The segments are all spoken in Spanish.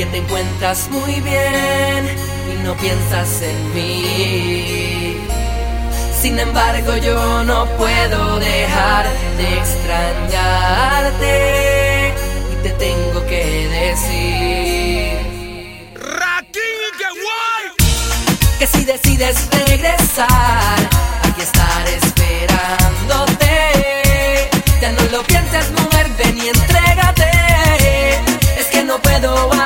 que te encuentras muy bien y no piensas en mí. Sin embargo, yo no puedo dejar de extrañarte y te tengo que decir. Que si decides regresar, aquí estar esperándote. Ya no lo pienses, mujer, ven y entrégate. Es que no puedo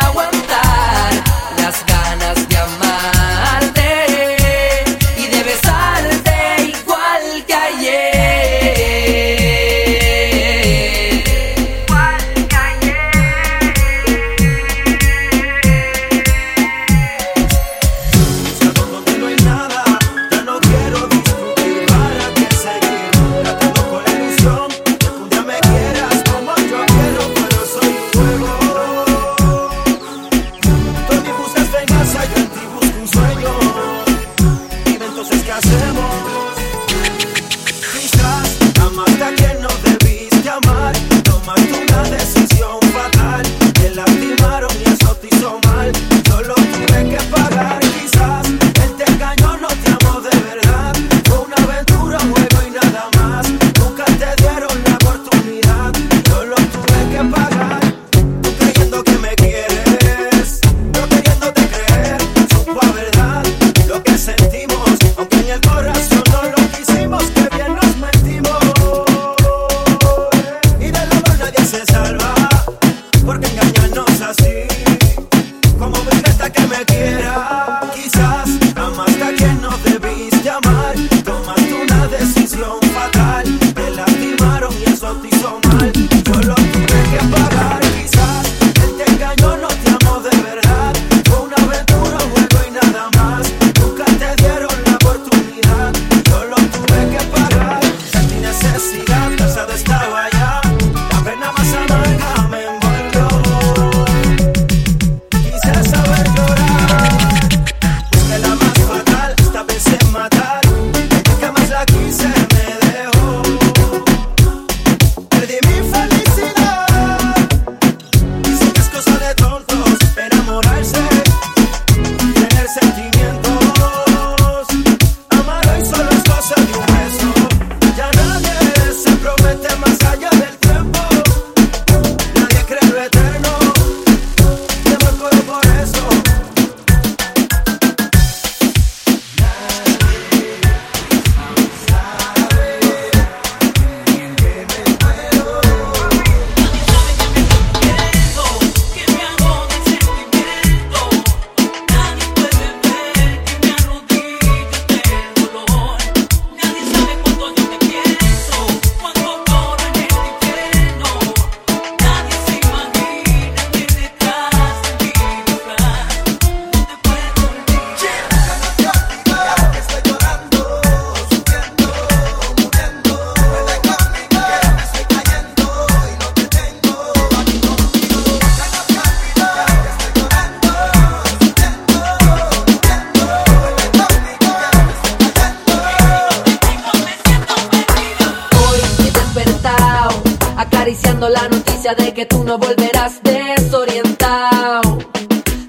la noticia de que tú no volverás desorientado.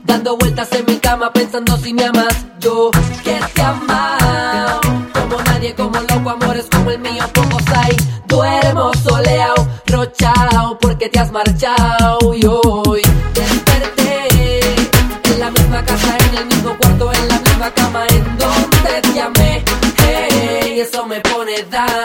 Dando vueltas en mi cama pensando si me amas, yo que te amado. Como nadie, como loco, amores como el mío, pocos hay. Duermo soleado, rochao, porque te has marchado y hoy desperté. En la misma casa, en el mismo cuarto, en la misma cama, en donde te amé. Hey, eso me pone down.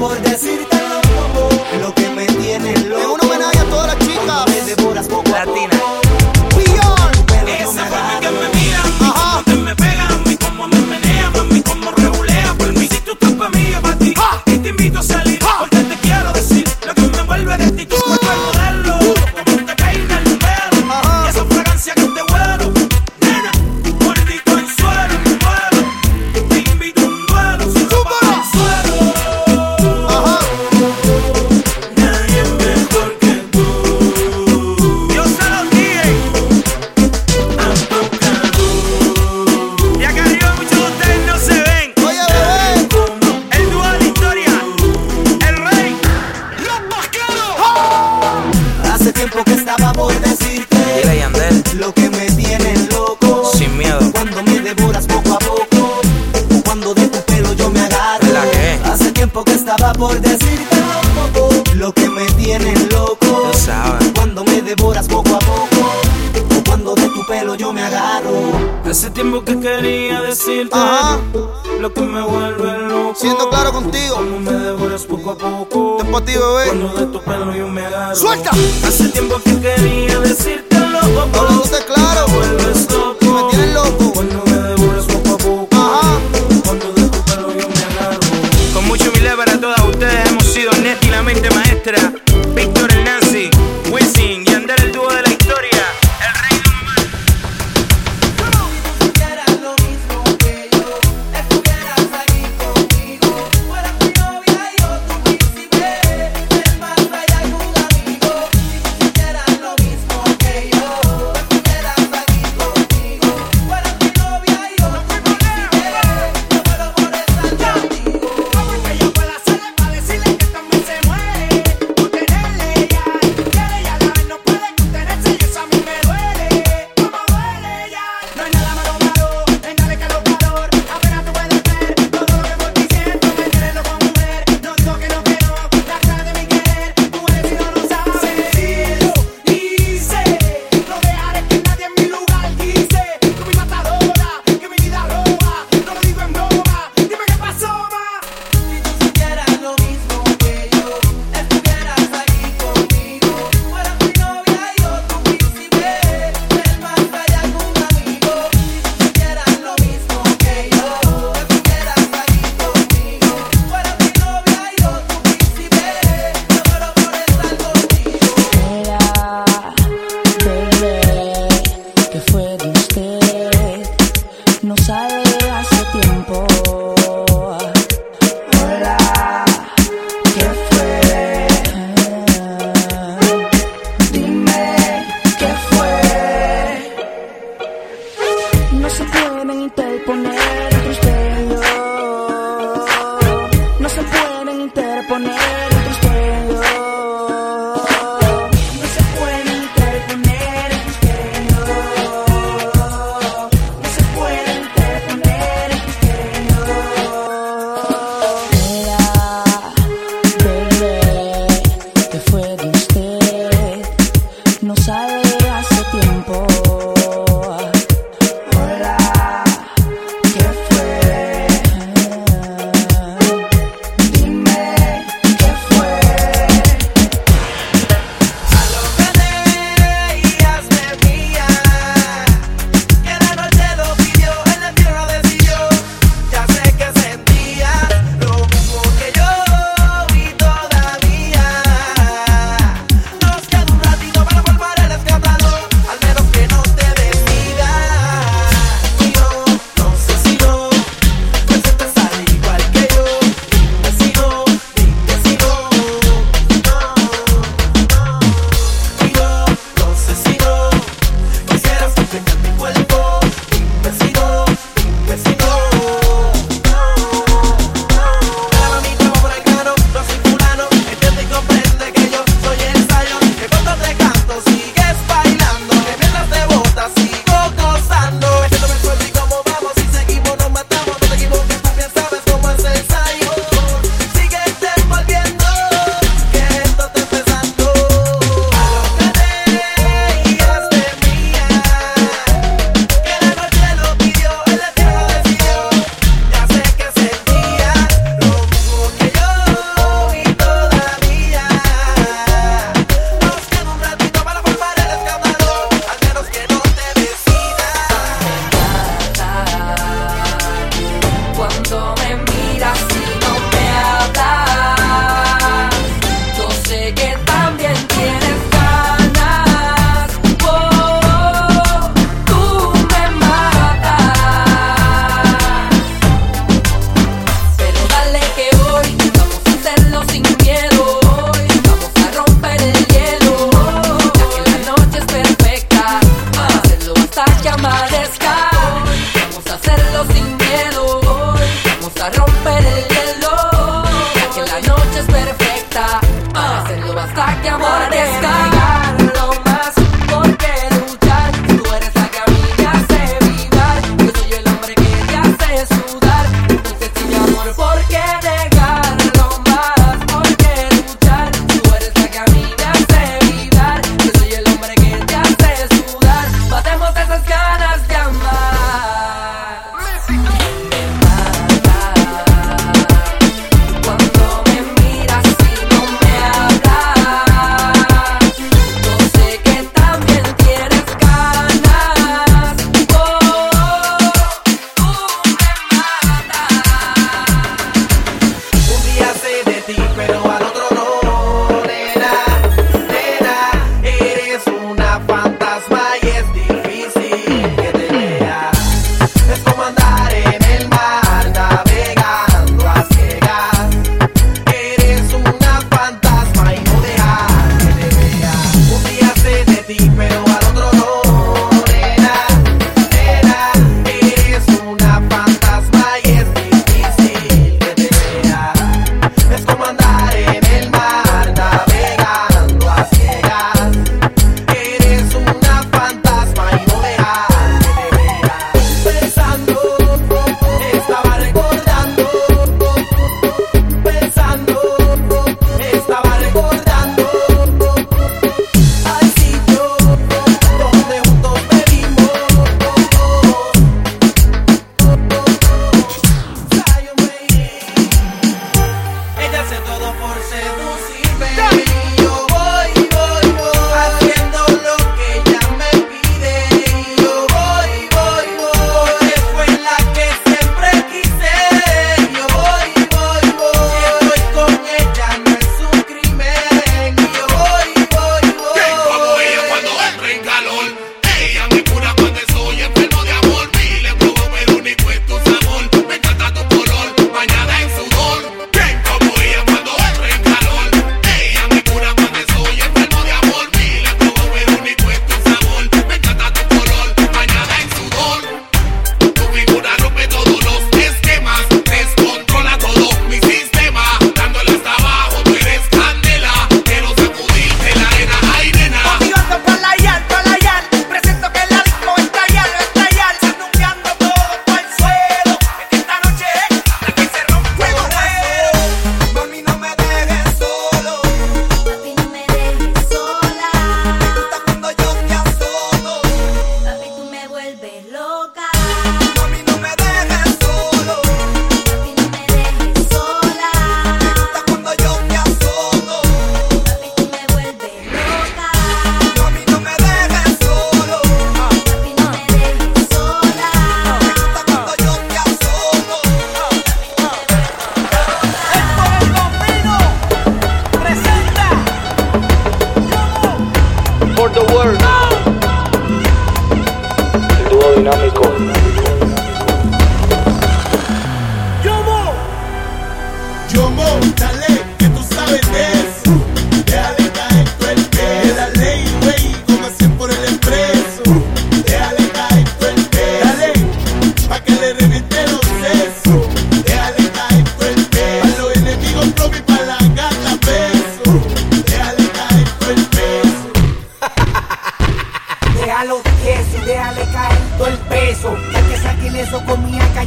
por decir siendo claro contigo. Cuando me devoras poco a poco. Te para ti, bebé. Cuando de tu pelo yo me agarro. Suelta. Hace tiempo que quería decírtelo. Ahora no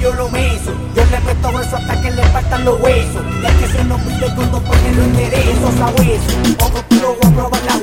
yo lo meso. Yo le resto eso hasta que le partan los huesos. Y es que se nos pide cuando ponen los enderezos a hueso. Ojo puro voy a probar la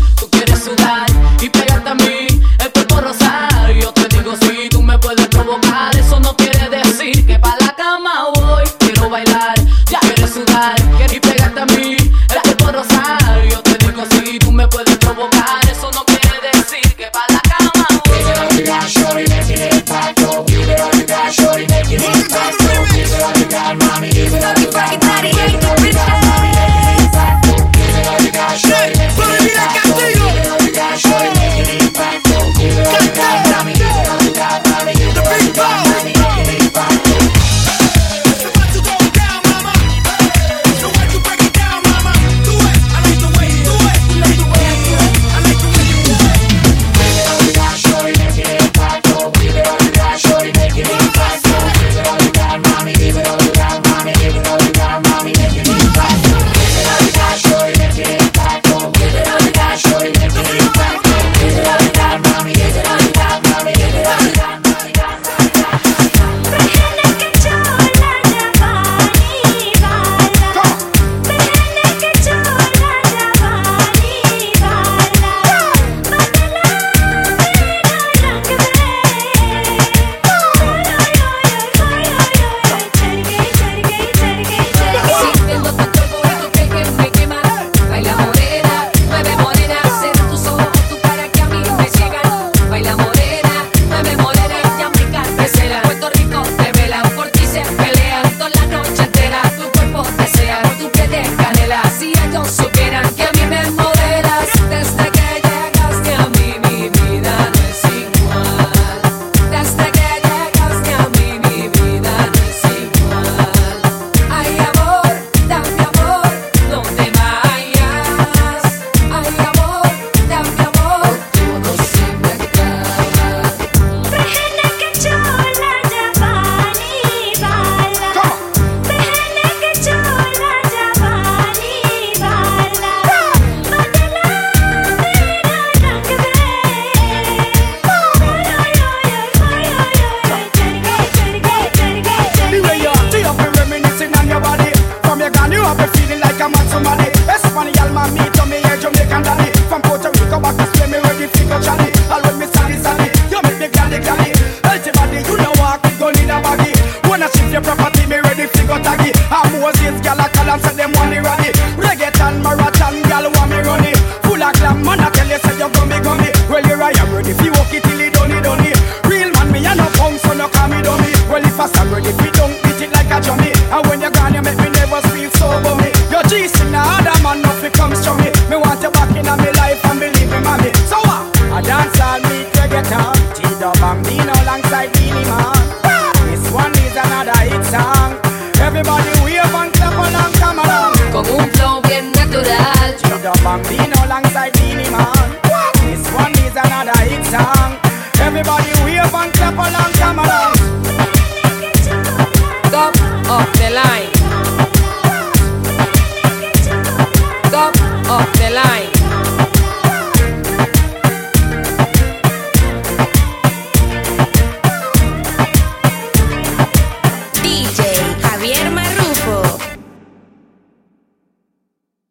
vou parecer.